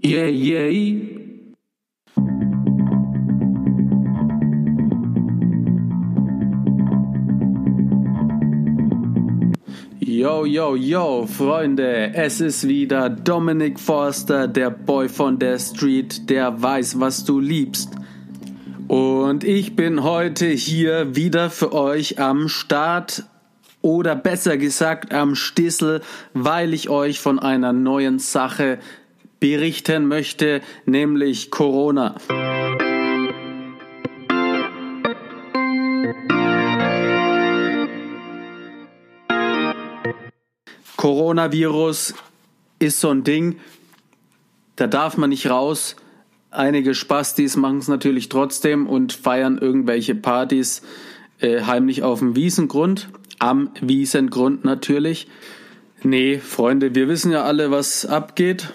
Yeah, yeah. Yo, yo, yo, Freunde, es ist wieder Dominic Forster, der Boy von der Street, der weiß, was du liebst. Und ich bin heute hier wieder für euch am Start oder besser gesagt am Stissel, weil ich euch von einer neuen Sache berichten möchte, nämlich Corona. Coronavirus ist so ein Ding, da darf man nicht raus. Einige Spastis machen es natürlich trotzdem und feiern irgendwelche Partys äh, heimlich auf dem Wiesengrund. Am Wiesengrund natürlich. Nee, Freunde, wir wissen ja alle, was abgeht.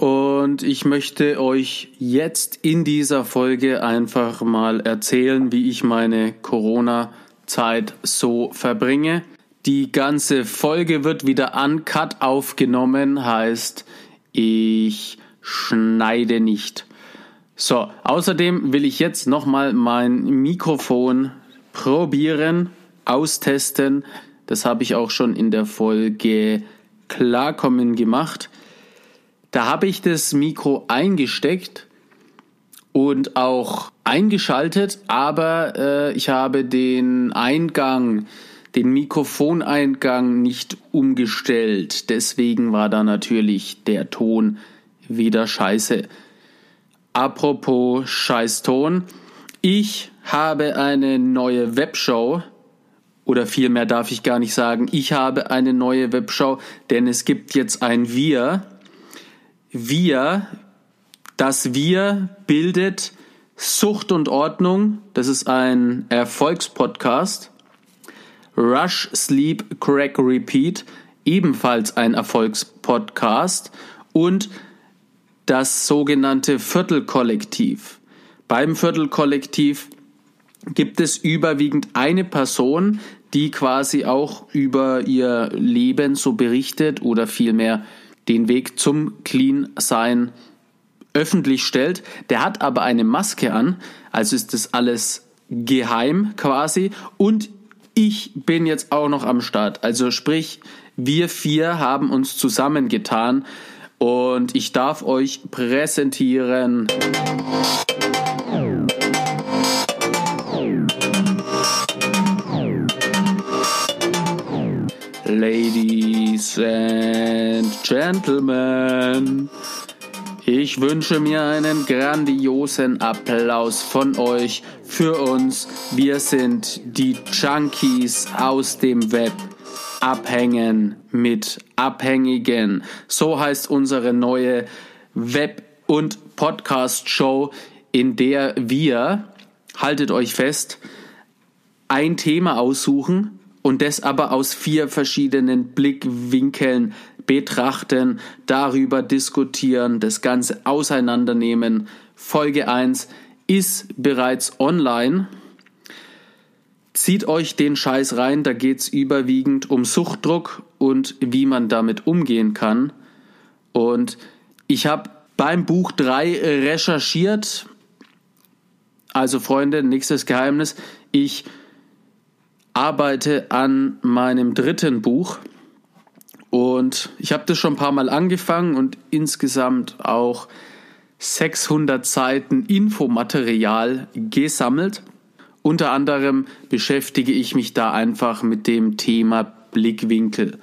Und ich möchte euch jetzt in dieser Folge einfach mal erzählen, wie ich meine Corona-Zeit so verbringe. Die ganze Folge wird wieder uncut aufgenommen, heißt, ich schneide nicht. So, außerdem will ich jetzt nochmal mein Mikrofon probieren, austesten. Das habe ich auch schon in der Folge Klarkommen gemacht. Da habe ich das Mikro eingesteckt und auch eingeschaltet, aber äh, ich habe den Eingang den Mikrofoneingang nicht umgestellt. Deswegen war da natürlich der Ton wieder scheiße. Apropos Scheißton. Ich habe eine neue Webshow. Oder vielmehr darf ich gar nicht sagen, ich habe eine neue Webshow, denn es gibt jetzt ein Wir. Wir, das Wir bildet Sucht und Ordnung. Das ist ein Erfolgspodcast. Rush, Sleep, Crack, Repeat, ebenfalls ein Erfolgspodcast und das sogenannte Viertelkollektiv. Beim Viertelkollektiv gibt es überwiegend eine Person, die quasi auch über ihr Leben so berichtet oder vielmehr den Weg zum Clean-Sein öffentlich stellt. Der hat aber eine Maske an, also ist das alles geheim quasi und ich bin jetzt auch noch am Start. Also sprich, wir vier haben uns zusammengetan und ich darf euch präsentieren. Ladies and Gentlemen, ich wünsche mir einen grandiosen Applaus von euch für uns. Wir sind die Junkies aus dem Web. Abhängen mit Abhängigen. So heißt unsere neue Web- und Podcast-Show, in der wir, haltet euch fest, ein Thema aussuchen und das aber aus vier verschiedenen Blickwinkeln betrachten, darüber diskutieren, das Ganze auseinandernehmen. Folge 1 ist bereits online. Zieht euch den Scheiß rein, da geht es überwiegend um Suchtdruck und wie man damit umgehen kann. Und ich habe beim Buch 3 recherchiert. Also Freunde, nächstes Geheimnis. Ich arbeite an meinem dritten Buch. Und ich habe das schon ein paar Mal angefangen und insgesamt auch 600 Seiten Infomaterial gesammelt. Unter anderem beschäftige ich mich da einfach mit dem Thema Blickwinkel.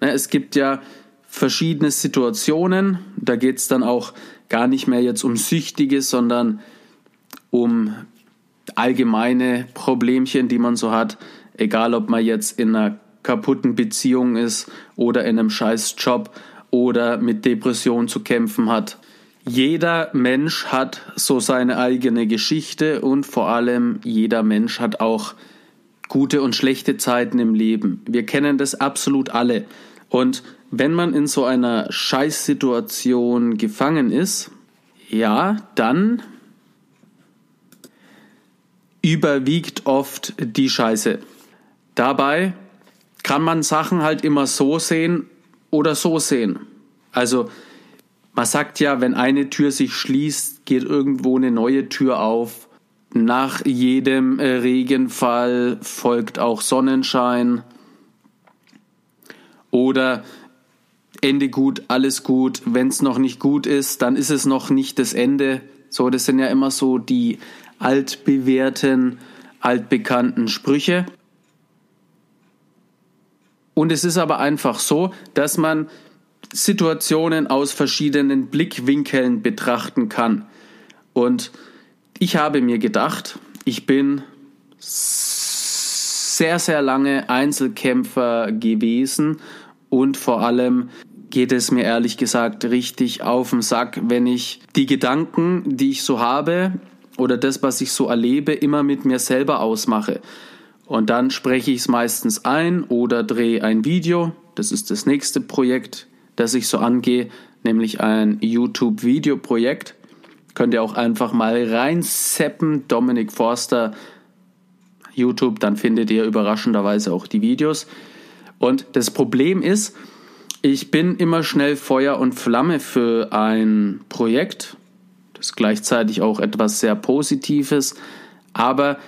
Ne, es gibt ja verschiedene Situationen, da geht es dann auch gar nicht mehr jetzt um Süchtige, sondern um allgemeine Problemchen, die man so hat, egal ob man jetzt in einer kaputten Beziehung ist oder in einem scheiß Job oder mit Depression zu kämpfen hat. Jeder Mensch hat so seine eigene Geschichte und vor allem jeder Mensch hat auch gute und schlechte Zeiten im Leben. Wir kennen das absolut alle. Und wenn man in so einer Scheißsituation gefangen ist, ja, dann überwiegt oft die Scheiße. Dabei kann man Sachen halt immer so sehen oder so sehen. Also man sagt ja, wenn eine Tür sich schließt, geht irgendwo eine neue Tür auf. Nach jedem äh, Regenfall folgt auch Sonnenschein. Oder Ende gut, alles gut. Wenn es noch nicht gut ist, dann ist es noch nicht das Ende. So, das sind ja immer so die altbewährten, altbekannten Sprüche. Und es ist aber einfach so, dass man Situationen aus verschiedenen Blickwinkeln betrachten kann. Und ich habe mir gedacht, ich bin sehr, sehr lange Einzelkämpfer gewesen und vor allem geht es mir ehrlich gesagt richtig auf den Sack, wenn ich die Gedanken, die ich so habe oder das, was ich so erlebe, immer mit mir selber ausmache. Und dann spreche ich es meistens ein oder drehe ein Video. Das ist das nächste Projekt, das ich so angehe, nämlich ein YouTube-Videoprojekt. Könnt ihr auch einfach mal reinseppen, Dominik Forster YouTube, dann findet ihr überraschenderweise auch die Videos. Und das Problem ist, ich bin immer schnell Feuer und Flamme für ein Projekt. Das ist gleichzeitig auch etwas sehr Positives. Aber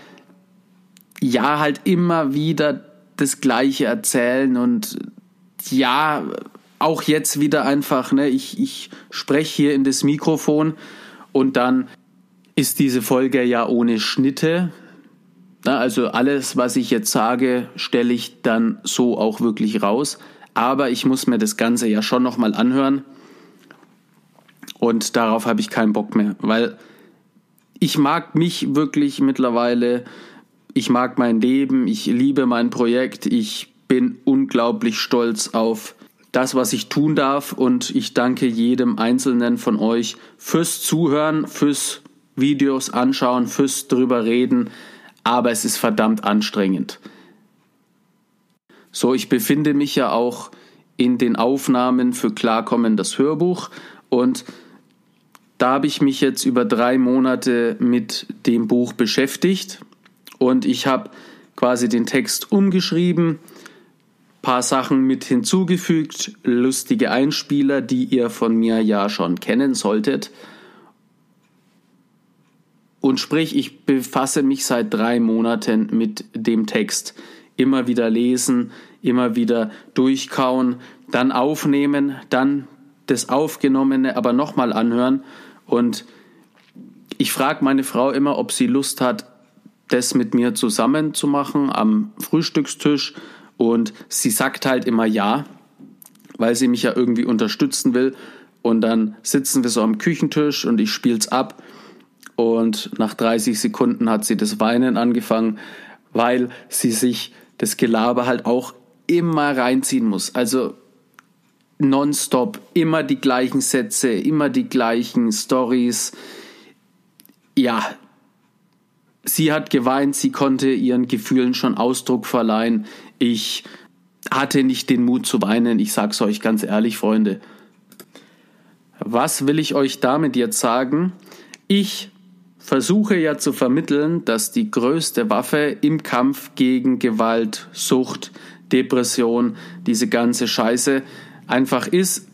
ja, halt immer wieder das Gleiche erzählen und ja, auch jetzt wieder einfach, ne, ich, ich spreche hier in das Mikrofon und dann ist diese Folge ja ohne Schnitte. Also alles, was ich jetzt sage, stelle ich dann so auch wirklich raus. Aber ich muss mir das Ganze ja schon nochmal anhören. Und darauf habe ich keinen Bock mehr, weil ich mag mich wirklich mittlerweile, ich mag mein Leben, ich liebe mein Projekt, ich bin unglaublich stolz auf das, was ich tun darf und ich danke jedem Einzelnen von euch fürs Zuhören, fürs Videos anschauen, fürs drüber reden, aber es ist verdammt anstrengend. So, ich befinde mich ja auch in den Aufnahmen für Klarkommen das Hörbuch und da habe ich mich jetzt über drei Monate mit dem Buch beschäftigt und ich habe quasi den Text umgeschrieben, paar Sachen mit hinzugefügt, lustige Einspieler, die ihr von mir ja schon kennen solltet. Und sprich, ich befasse mich seit drei Monaten mit dem Text. Immer wieder lesen, immer wieder durchkauen, dann aufnehmen, dann das Aufgenommene aber nochmal anhören. Und ich frage meine Frau immer, ob sie Lust hat, das mit mir zusammen zu machen am Frühstückstisch. Und sie sagt halt immer ja, weil sie mich ja irgendwie unterstützen will. Und dann sitzen wir so am Küchentisch und ich spiele es ab und nach 30 Sekunden hat sie das Weinen angefangen, weil sie sich das Gelaber halt auch immer reinziehen muss. Also nonstop, immer die gleichen Sätze, immer die gleichen Stories. Ja, sie hat geweint, sie konnte ihren Gefühlen schon Ausdruck verleihen. Ich hatte nicht den Mut zu weinen, ich sag's euch ganz ehrlich, Freunde. Was will ich euch damit jetzt sagen? Ich versuche ja zu vermitteln, dass die größte Waffe im Kampf gegen Gewalt, Sucht, Depression, diese ganze Scheiße einfach ist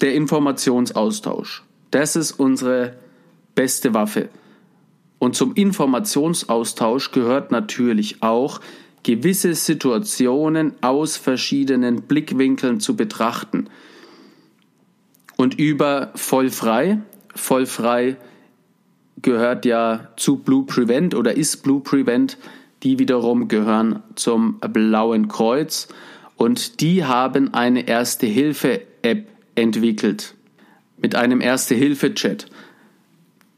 der Informationsaustausch. Das ist unsere beste Waffe. Und zum Informationsaustausch gehört natürlich auch, gewisse Situationen aus verschiedenen Blickwinkeln zu betrachten. Und über voll frei, voll frei gehört ja zu Blue Prevent oder ist Blue Prevent. Die wiederum gehören zum Blauen Kreuz und die haben eine Erste-Hilfe-App entwickelt mit einem Erste-Hilfe-Chat.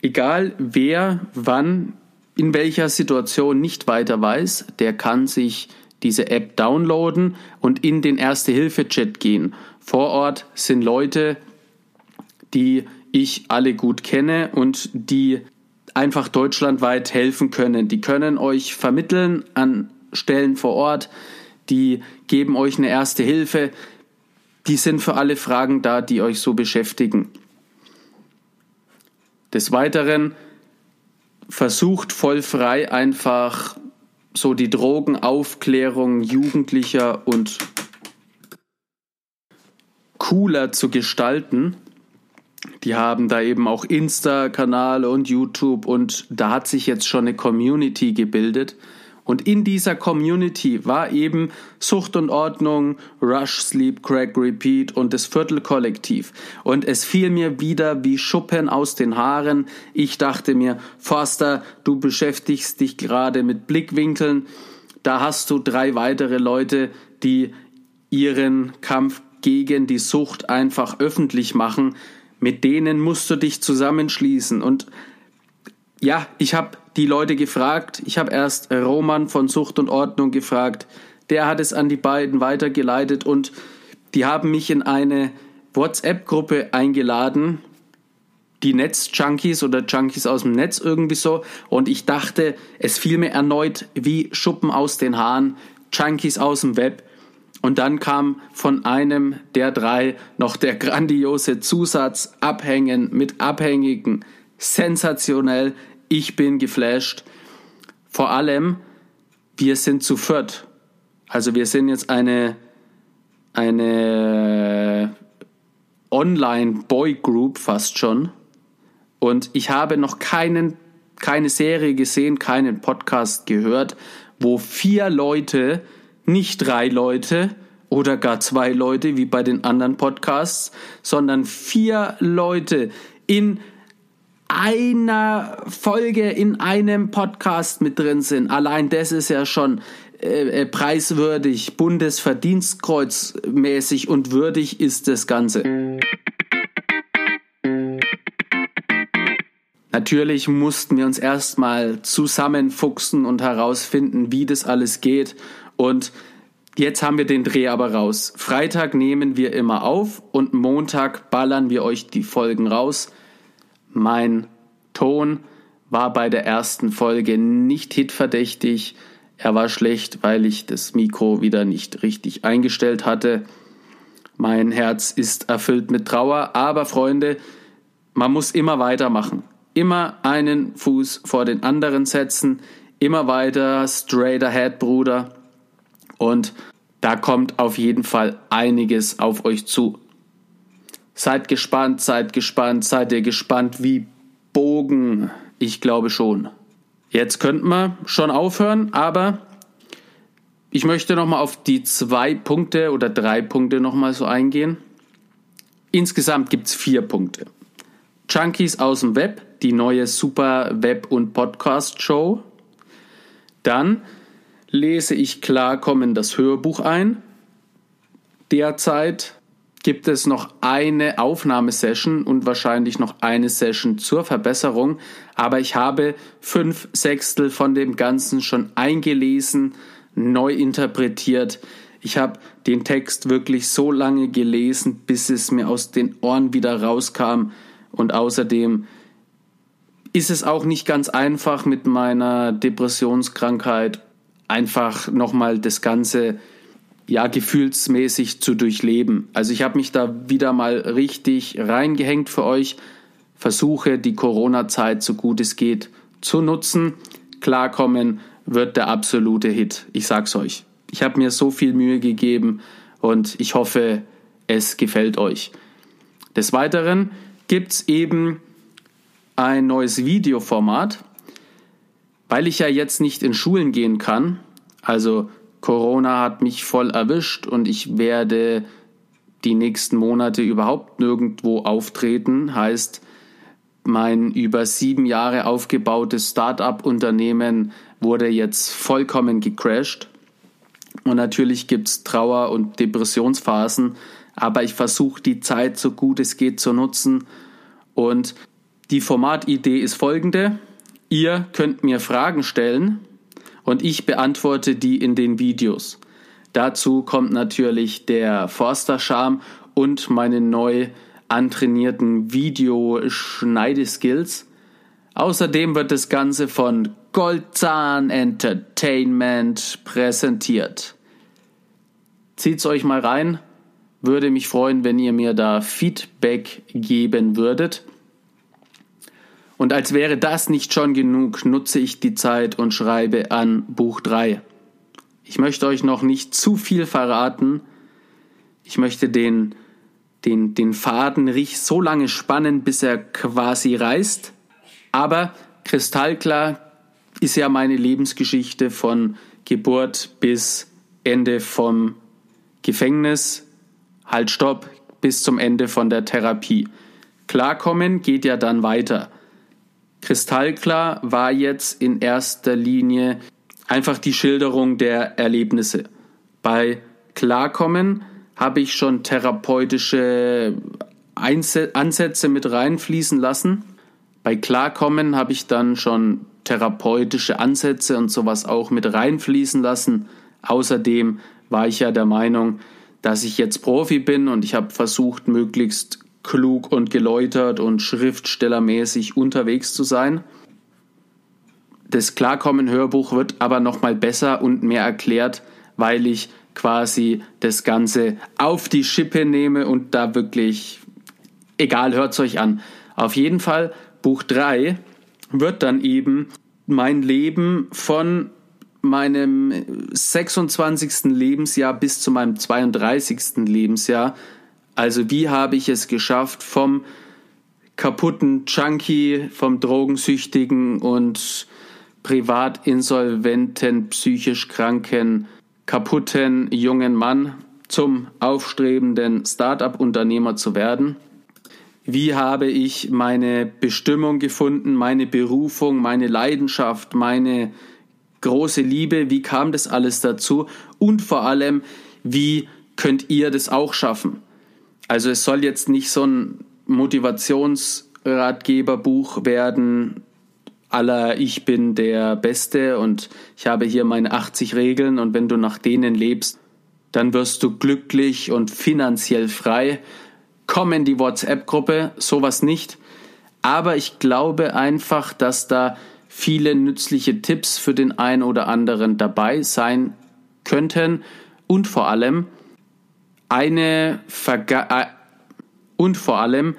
Egal wer wann in welcher Situation nicht weiter weiß, der kann sich diese App downloaden und in den Erste-Hilfe-Chat gehen. Vor Ort sind Leute, die ich alle gut kenne und die einfach deutschlandweit helfen können. Die können euch vermitteln an Stellen vor Ort, die geben euch eine erste Hilfe, die sind für alle Fragen da, die euch so beschäftigen. Des Weiteren versucht voll frei einfach so die Drogenaufklärung Jugendlicher und cooler zu gestalten. Die haben da eben auch Insta-Kanale und YouTube und da hat sich jetzt schon eine Community gebildet. Und in dieser Community war eben Sucht und Ordnung, Rush, Sleep, Crack, Repeat und das Viertelkollektiv. Und es fiel mir wieder wie Schuppen aus den Haaren. Ich dachte mir, Forster, du beschäftigst dich gerade mit Blickwinkeln. Da hast du drei weitere Leute, die ihren Kampf gegen die Sucht einfach öffentlich machen. Mit denen musst du dich zusammenschließen. Und ja, ich habe die Leute gefragt. Ich habe erst Roman von Sucht und Ordnung gefragt. Der hat es an die beiden weitergeleitet und die haben mich in eine WhatsApp-Gruppe eingeladen. Die Netz-Junkies oder Junkies aus dem Netz irgendwie so. Und ich dachte, es fiel mir erneut wie Schuppen aus den Haaren. Junkies aus dem Web. Und dann kam von einem der drei noch der grandiose Zusatz Abhängen mit Abhängigen. Sensationell. Ich bin geflasht. Vor allem, wir sind zu viert. Also wir sind jetzt eine, eine Online-Boy-Group fast schon. Und ich habe noch keinen, keine Serie gesehen, keinen Podcast gehört, wo vier Leute, nicht drei Leute oder gar zwei Leute wie bei den anderen Podcasts, sondern vier Leute in einer Folge in einem Podcast mit drin sind. Allein das ist ja schon äh, äh, preiswürdig, Bundesverdienstkreuz mäßig und würdig ist das Ganze. Natürlich mussten wir uns erstmal zusammenfuchsen und herausfinden, wie das alles geht. Und jetzt haben wir den Dreh aber raus. Freitag nehmen wir immer auf und Montag ballern wir euch die Folgen raus. Mein Ton war bei der ersten Folge nicht hitverdächtig. Er war schlecht, weil ich das Mikro wieder nicht richtig eingestellt hatte. Mein Herz ist erfüllt mit Trauer, aber Freunde, man muss immer weitermachen. Immer einen Fuß vor den anderen setzen, immer weiter straight ahead, Bruder. Und da kommt auf jeden Fall einiges auf euch zu. Seid gespannt, seid gespannt, seid ihr gespannt wie Bogen? Ich glaube schon. Jetzt könnten wir schon aufhören, aber ich möchte nochmal auf die zwei Punkte oder drei Punkte nochmal so eingehen. Insgesamt gibt es vier Punkte. Junkies aus dem Web, die neue Super Web- und Podcast-Show. Dann lese ich Klarkommen das Hörbuch ein. Derzeit gibt es noch eine Aufnahmesession und wahrscheinlich noch eine Session zur Verbesserung. Aber ich habe fünf Sechstel von dem Ganzen schon eingelesen, neu interpretiert. Ich habe den Text wirklich so lange gelesen, bis es mir aus den Ohren wieder rauskam. Und außerdem ist es auch nicht ganz einfach mit meiner Depressionskrankheit einfach nochmal das Ganze ja gefühlsmäßig zu durchleben. Also ich habe mich da wieder mal richtig reingehängt für euch, versuche die Corona-Zeit so gut es geht zu nutzen. Klarkommen wird der absolute Hit. Ich sag's euch. Ich habe mir so viel Mühe gegeben und ich hoffe, es gefällt euch. Des Weiteren gibt's eben ein neues Videoformat, weil ich ja jetzt nicht in Schulen gehen kann. Also Corona hat mich voll erwischt und ich werde die nächsten Monate überhaupt nirgendwo auftreten. Heißt, mein über sieben Jahre aufgebautes Start-up-Unternehmen wurde jetzt vollkommen gecrashed. Und natürlich gibt es Trauer- und Depressionsphasen, aber ich versuche die Zeit so gut es geht zu nutzen. Und die Formatidee ist folgende. Ihr könnt mir Fragen stellen und ich beantworte die in den Videos. Dazu kommt natürlich der Forster-Charme und meine neu antrainierten Videoschneideskills. Außerdem wird das Ganze von Goldzahn Entertainment präsentiert. Zieht's euch mal rein. Würde mich freuen, wenn ihr mir da Feedback geben würdet. Und als wäre das nicht schon genug, nutze ich die Zeit und schreibe an Buch 3. Ich möchte euch noch nicht zu viel verraten. Ich möchte den, den, den Faden so lange spannen, bis er quasi reißt. Aber kristallklar ist ja meine Lebensgeschichte von Geburt bis Ende vom Gefängnis, halt stopp, bis zum Ende von der Therapie. Klarkommen geht ja dann weiter. Kristallklar war jetzt in erster Linie einfach die Schilderung der Erlebnisse. Bei Klarkommen habe ich schon therapeutische Ansätze mit reinfließen lassen. Bei Klarkommen habe ich dann schon therapeutische Ansätze und sowas auch mit reinfließen lassen. Außerdem war ich ja der Meinung, dass ich jetzt Profi bin und ich habe versucht, möglichst klug und geläutert und schriftstellermäßig unterwegs zu sein. Das Klarkommen-Hörbuch wird aber nochmal besser und mehr erklärt, weil ich quasi das Ganze auf die Schippe nehme und da wirklich, egal, hört es euch an. Auf jeden Fall, Buch 3 wird dann eben mein Leben von meinem 26. Lebensjahr bis zu meinem 32. Lebensjahr. Also wie habe ich es geschafft, vom kaputten Junkie, vom Drogensüchtigen und privat insolventen, psychisch kranken, kaputten jungen Mann zum aufstrebenden Start-up-Unternehmer zu werden. Wie habe ich meine Bestimmung gefunden, meine Berufung, meine Leidenschaft, meine große Liebe? Wie kam das alles dazu? Und vor allem, wie könnt ihr das auch schaffen? Also es soll jetzt nicht so ein Motivationsratgeberbuch werden, aller ich bin der Beste und ich habe hier meine 80 Regeln und wenn du nach denen lebst, dann wirst du glücklich und finanziell frei. Komm in die WhatsApp-Gruppe, sowas nicht. Aber ich glaube einfach, dass da viele nützliche Tipps für den einen oder anderen dabei sein könnten und vor allem eine Verga äh, und vor allem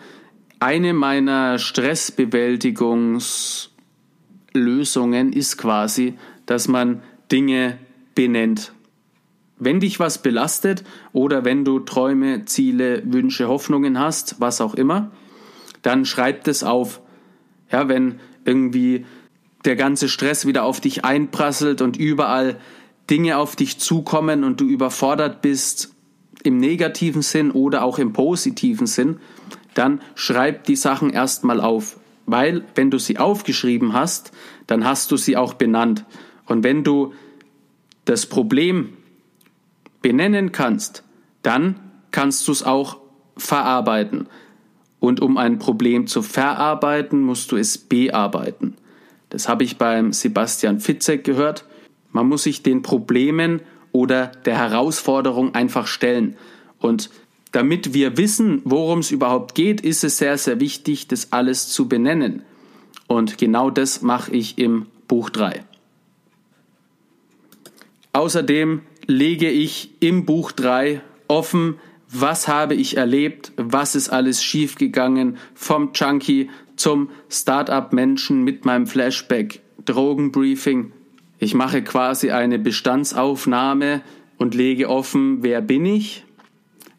eine meiner Stressbewältigungslösungen ist quasi, dass man Dinge benennt. Wenn dich was belastet oder wenn du Träume, Ziele, Wünsche, Hoffnungen hast, was auch immer, dann schreib das auf. Ja, wenn irgendwie der ganze Stress wieder auf dich einprasselt und überall Dinge auf dich zukommen und du überfordert bist, im negativen Sinn oder auch im positiven Sinn, dann schreib die Sachen erstmal auf. Weil, wenn du sie aufgeschrieben hast, dann hast du sie auch benannt. Und wenn du das Problem benennen kannst, dann kannst du es auch verarbeiten. Und um ein Problem zu verarbeiten, musst du es bearbeiten. Das habe ich beim Sebastian Fitzek gehört. Man muss sich den Problemen oder der Herausforderung einfach stellen. Und damit wir wissen, worum es überhaupt geht, ist es sehr, sehr wichtig, das alles zu benennen. Und genau das mache ich im Buch 3. Außerdem lege ich im Buch 3 offen, was habe ich erlebt, was ist alles schiefgegangen, vom Junkie zum Startup-Menschen mit meinem Flashback, Drogenbriefing. Ich mache quasi eine Bestandsaufnahme und lege offen, wer bin ich,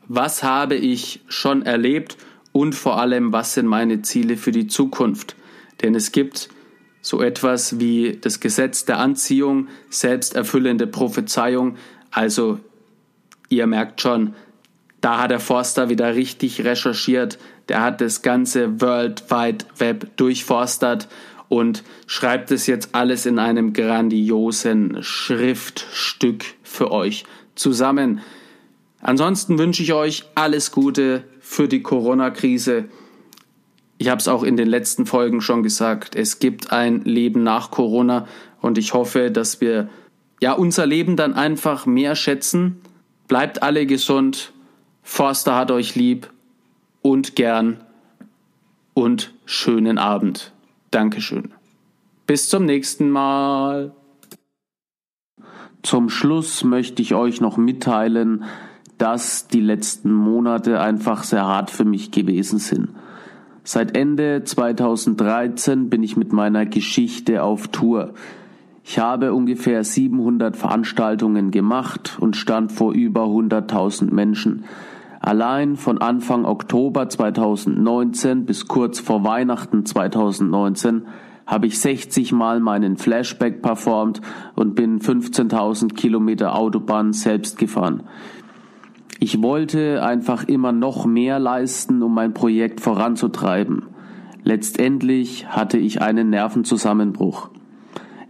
was habe ich schon erlebt und vor allem, was sind meine Ziele für die Zukunft. Denn es gibt so etwas wie das Gesetz der Anziehung, selbsterfüllende Prophezeiung. Also ihr merkt schon, da hat der Forster wieder richtig recherchiert. Der hat das ganze World Wide Web durchforstert und schreibt es jetzt alles in einem grandiosen Schriftstück für euch zusammen. Ansonsten wünsche ich euch alles Gute für die Corona-Krise. Ich habe es auch in den letzten Folgen schon gesagt, es gibt ein Leben nach Corona und ich hoffe, dass wir ja unser Leben dann einfach mehr schätzen. Bleibt alle gesund Forster hat euch lieb und gern und schönen Abend. Dankeschön. Bis zum nächsten Mal. Zum Schluss möchte ich euch noch mitteilen, dass die letzten Monate einfach sehr hart für mich gewesen sind. Seit Ende 2013 bin ich mit meiner Geschichte auf Tour. Ich habe ungefähr 700 Veranstaltungen gemacht und stand vor über 100.000 Menschen. Allein von Anfang Oktober 2019 bis kurz vor Weihnachten 2019 habe ich 60 Mal meinen Flashback performt und bin 15.000 Kilometer Autobahn selbst gefahren. Ich wollte einfach immer noch mehr leisten, um mein Projekt voranzutreiben. Letztendlich hatte ich einen Nervenzusammenbruch.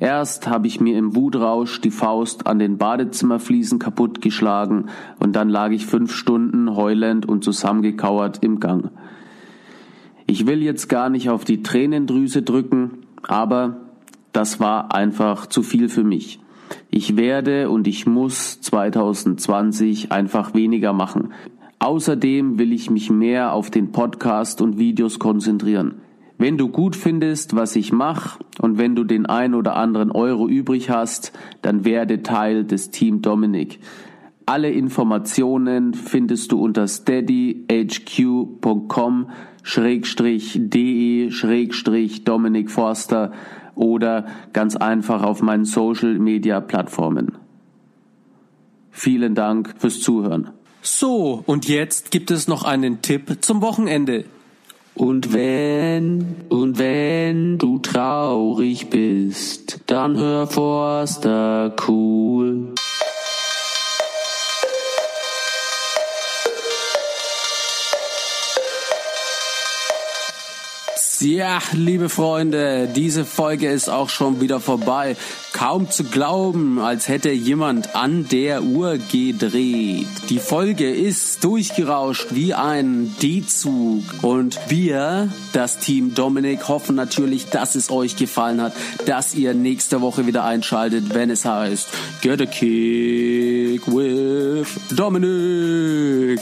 Erst habe ich mir im Wutrausch die Faust an den Badezimmerfliesen kaputtgeschlagen und dann lag ich fünf Stunden heulend und zusammengekauert im Gang. Ich will jetzt gar nicht auf die Tränendrüse drücken, aber das war einfach zu viel für mich. Ich werde und ich muss 2020 einfach weniger machen. Außerdem will ich mich mehr auf den Podcast und Videos konzentrieren. Wenn du gut findest, was ich mache und wenn du den ein oder anderen Euro übrig hast, dann werde Teil des Team Dominik. Alle Informationen findest du unter steadyhq.com schrägstrich de schrägstrich Dominik Forster oder ganz einfach auf meinen Social Media Plattformen. Vielen Dank fürs Zuhören. So, und jetzt gibt es noch einen Tipp zum Wochenende. Und wenn, und wenn du traurig bist, dann hör Forster cool. Ja, liebe Freunde, diese Folge ist auch schon wieder vorbei. Kaum zu glauben, als hätte jemand an der Uhr gedreht. Die Folge ist durchgerauscht wie ein D-Zug. Und wir, das Team Dominik, hoffen natürlich, dass es euch gefallen hat, dass ihr nächste Woche wieder einschaltet, wenn es heißt Get a Kick with Dominik.